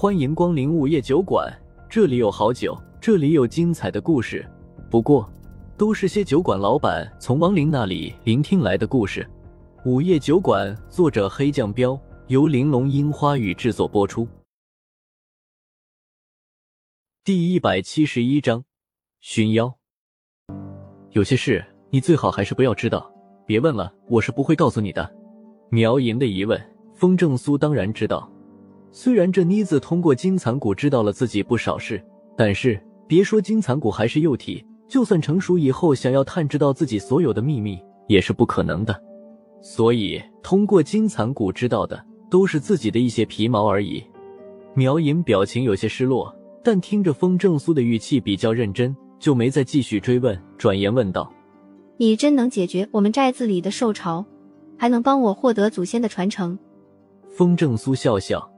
欢迎光临午夜酒馆，这里有好酒，这里有精彩的故事。不过，都是些酒馆老板从亡灵那里聆听来的故事。午夜酒馆，作者黑酱标，由玲珑樱花雨制作播出。第一百七十一章，寻妖。有些事你最好还是不要知道，别问了，我是不会告诉你的。苗莹的疑问，风正苏当然知道。虽然这妮子通过金蚕蛊知道了自己不少事，但是别说金蚕蛊还是幼体，就算成熟以后，想要探知到自己所有的秘密也是不可能的。所以通过金蚕蛊知道的都是自己的一些皮毛而已。苗银表情有些失落，但听着风正苏的语气比较认真，就没再继续追问，转言问道：“你真能解决我们寨子里的兽潮，还能帮我获得祖先的传承？”风正苏笑笑。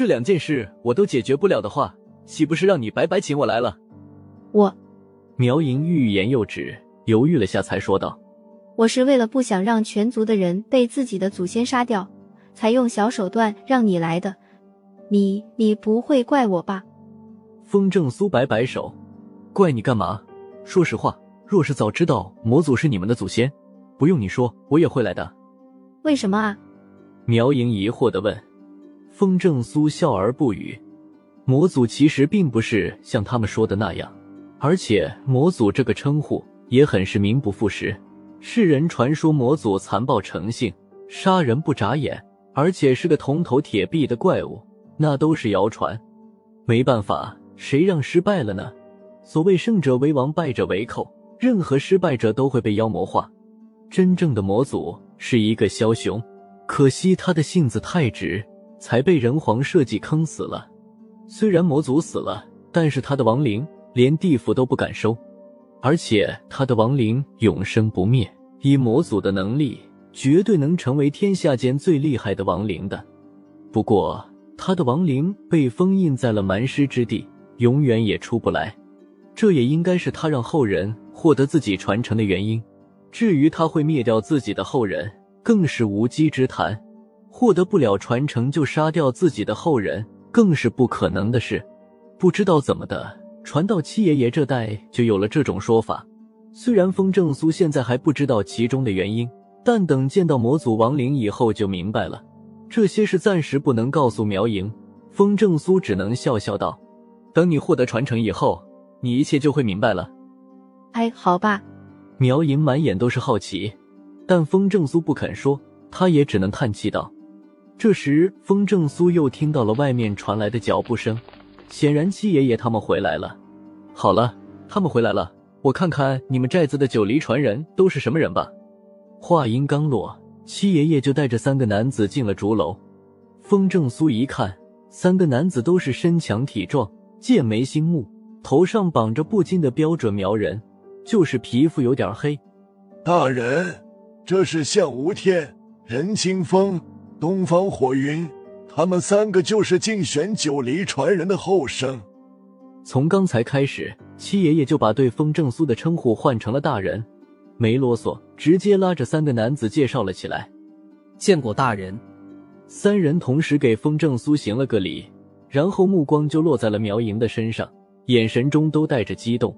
这两件事我都解决不了的话，岂不是让你白白请我来了？我，苗莹欲言又止，犹豫了下，才说道：“我是为了不想让全族的人被自己的祖先杀掉，才用小手段让你来的。你，你不会怪我吧？”风正苏摆摆手：“怪你干嘛？说实话，若是早知道魔祖是你们的祖先，不用你说，我也会来的。”为什么啊？苗莹疑惑的问。风正苏笑而不语。魔祖其实并不是像他们说的那样，而且魔祖这个称呼也很是名不副实。世人传说魔祖残暴成性，杀人不眨眼，而且是个铜头铁臂的怪物，那都是谣传。没办法，谁让失败了呢？所谓胜者为王，败者为寇，任何失败者都会被妖魔化。真正的魔祖是一个枭雄，可惜他的性子太直。才被人皇设计坑死了。虽然魔祖死了，但是他的亡灵连地府都不敢收，而且他的亡灵永生不灭。以魔祖的能力，绝对能成为天下间最厉害的亡灵的。不过，他的亡灵被封印在了蛮尸之地，永远也出不来。这也应该是他让后人获得自己传承的原因。至于他会灭掉自己的后人，更是无稽之谈。获得不了传承就杀掉自己的后人，更是不可能的事。不知道怎么的，传到七爷爷这代就有了这种说法。虽然风正苏现在还不知道其中的原因，但等见到魔祖亡灵以后就明白了。这些是暂时不能告诉苗莹，风正苏只能笑笑道：“等你获得传承以后，你一切就会明白了。”哎，好吧。苗莹满眼都是好奇，但风正苏不肯说，他也只能叹气道。这时，风正苏又听到了外面传来的脚步声，显然七爷爷他们回来了。好了，他们回来了，我看看你们寨子的九黎传人都是什么人吧。话音刚落，七爷爷就带着三个男子进了竹楼。风正苏一看，三个男子都是身强体壮，剑眉星目，头上绑着布金的标准苗人，就是皮肤有点黑。大人，这是向无天、任清风。东方火云，他们三个就是竞选九黎传人的后生。从刚才开始，七爷爷就把对风正苏的称呼换成了大人，没啰嗦，直接拉着三个男子介绍了起来。见过大人。三人同时给风正苏行了个礼，然后目光就落在了苗莹的身上，眼神中都带着激动。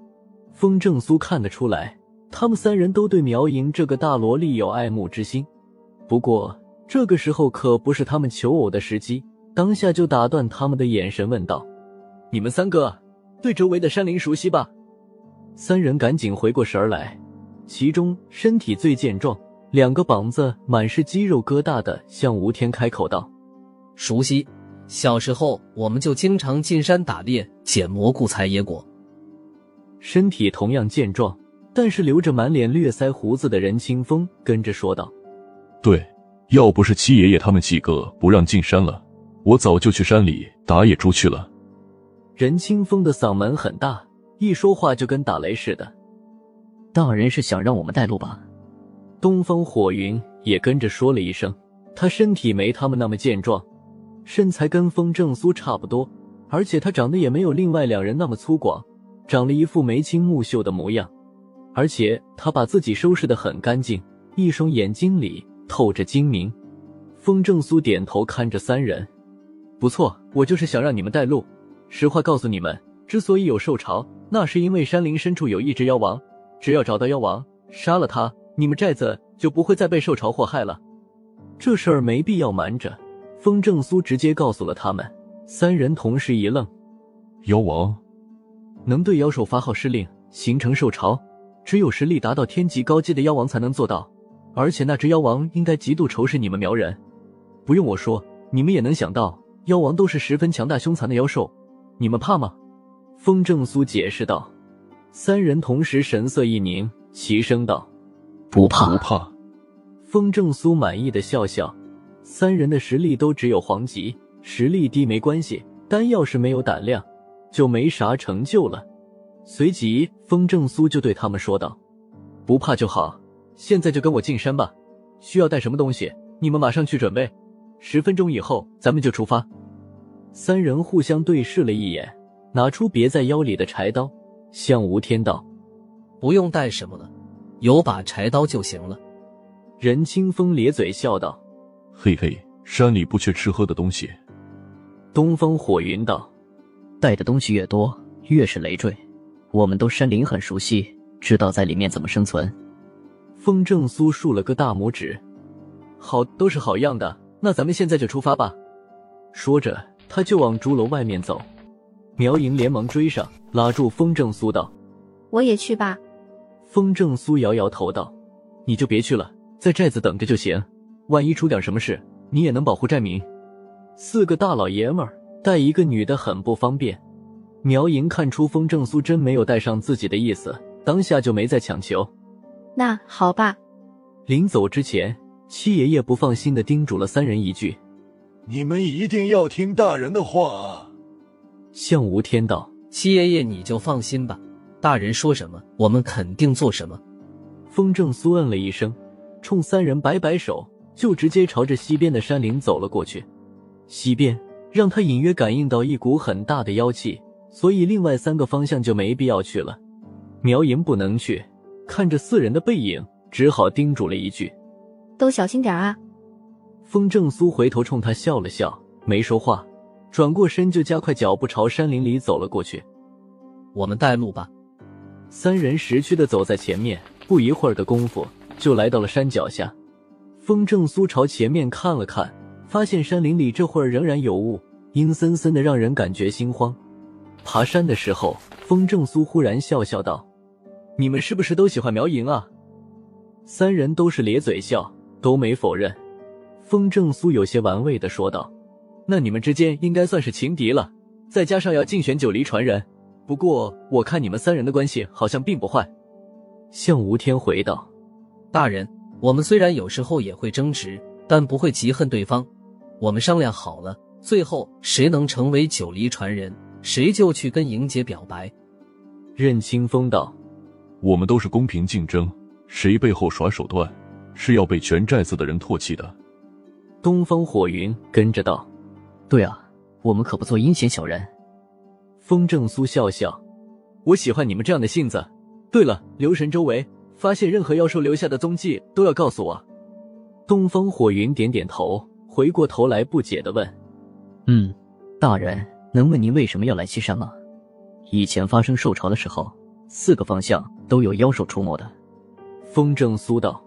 风正苏看得出来，他们三人都对苗莹这个大萝莉有爱慕之心。不过。这个时候可不是他们求偶的时机，当下就打断他们的眼神，问道：“你们三个对周围的山林熟悉吧？”三人赶紧回过神来，其中身体最健壮、两个膀子满是肌肉疙瘩的向吴天开口道：“熟悉，小时候我们就经常进山打猎、捡蘑菇、采野果。”身体同样健壮，但是留着满脸略腮胡子的任清风跟着说道：“对。”要不是七爷爷他们几个不让进山了，我早就去山里打野猪去了。任清风的嗓门很大，一说话就跟打雷似的。大人是想让我们带路吧？东方火云也跟着说了一声。他身体没他们那么健壮，身材跟风正苏差不多，而且他长得也没有另外两人那么粗犷，长了一副眉清目秀的模样。而且他把自己收拾得很干净，一双眼睛里。透着精明，风正苏点头看着三人，不错，我就是想让你们带路。实话告诉你们，之所以有兽潮，那是因为山林深处有一只妖王，只要找到妖王，杀了他，你们寨子就不会再被兽潮祸害了。这事儿没必要瞒着，风正苏直接告诉了他们。三人同时一愣：妖王能对妖兽发号施令，形成兽潮，只有实力达到天级高阶的妖王才能做到。而且那只妖王应该极度仇视你们苗人，不用我说，你们也能想到。妖王都是十分强大凶残的妖兽，你们怕吗？风正苏解释道。三人同时神色一凝，齐声道：“不怕，不怕。”风正苏满意的笑笑。三人的实力都只有黄级，实力低没关系，但要是没有胆量，就没啥成就了。随即，风正苏就对他们说道：“不怕就好，现在就跟我进山吧。需要带什么东西，你们马上去准备。”十分钟以后，咱们就出发。三人互相对视了一眼，拿出别在腰里的柴刀，向吴天道：“不用带什么了，有把柴刀就行了。”任清风咧嘴笑道：“嘿嘿，山里不缺吃喝的东西。”东方火云道：“带的东西越多，越是累赘。我们都山林很熟悉，知道在里面怎么生存。”风正苏竖了个大拇指：“好，都是好样的。”那咱们现在就出发吧。说着，他就往竹楼外面走。苗莹连忙追上，拉住风正苏道：“我也去吧。”风正苏摇摇头道：“你就别去了，在寨子等着就行。万一出点什么事，你也能保护寨民。四个大老爷们儿带一个女的很不方便。”苗莹看出风正苏真没有带上自己的意思，当下就没再强求。那好吧。临走之前。七爷爷不放心的叮嘱了三人一句：“你们一定要听大人的话啊！”向无天道：“七爷爷你就放心吧，大人说什么，我们肯定做什么。”风正苏嗯了一声，冲三人摆摆手，就直接朝着西边的山林走了过去。西边让他隐约感应到一股很大的妖气，所以另外三个方向就没必要去了。苗莹不能去，看着四人的背影，只好叮嘱了一句。都小心点啊！风正苏回头冲他笑了笑，没说话，转过身就加快脚步朝山林里走了过去。我们带路吧。三人识趣的走在前面，不一会儿的功夫就来到了山脚下。风正苏朝前面看了看，发现山林里这会儿仍然有雾，阴森森的，让人感觉心慌。爬山的时候，风正苏忽然笑笑道：“你们是不是都喜欢苗莹啊？”三人都是咧嘴笑。都没否认，风正苏有些玩味的说道：“那你们之间应该算是情敌了，再加上要竞选九黎传人，不过我看你们三人的关系好像并不坏。”向吴天回道：“大人，我们虽然有时候也会争执，但不会嫉恨对方。我们商量好了，最后谁能成为九黎传人，谁就去跟莹姐表白。”任清风道：“我们都是公平竞争，谁背后耍手段？”是要被全寨子的人唾弃的。东方火云跟着道：“对啊，我们可不做阴险小人。”风正苏笑笑：“我喜欢你们这样的性子。对了，留神周围，发现任何妖兽留下的踪迹都要告诉我。”东方火云点点头，回过头来不解的问：“嗯，大人，能问您为什么要来西山吗？以前发生兽潮的时候，四个方向都有妖兽出没的。”风正苏道。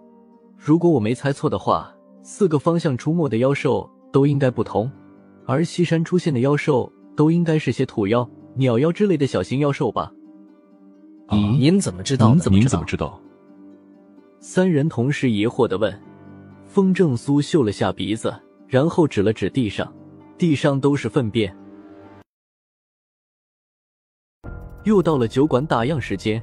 如果我没猜错的话，四个方向出没的妖兽都应该不同，而西山出现的妖兽都应该是些土妖、鸟妖之类的小型妖兽吧？您您怎么知道？您怎么知道？三人同时疑惑的问。风正苏嗅了下鼻子，然后指了指地上，地上都是粪便。又到了酒馆打烊时间，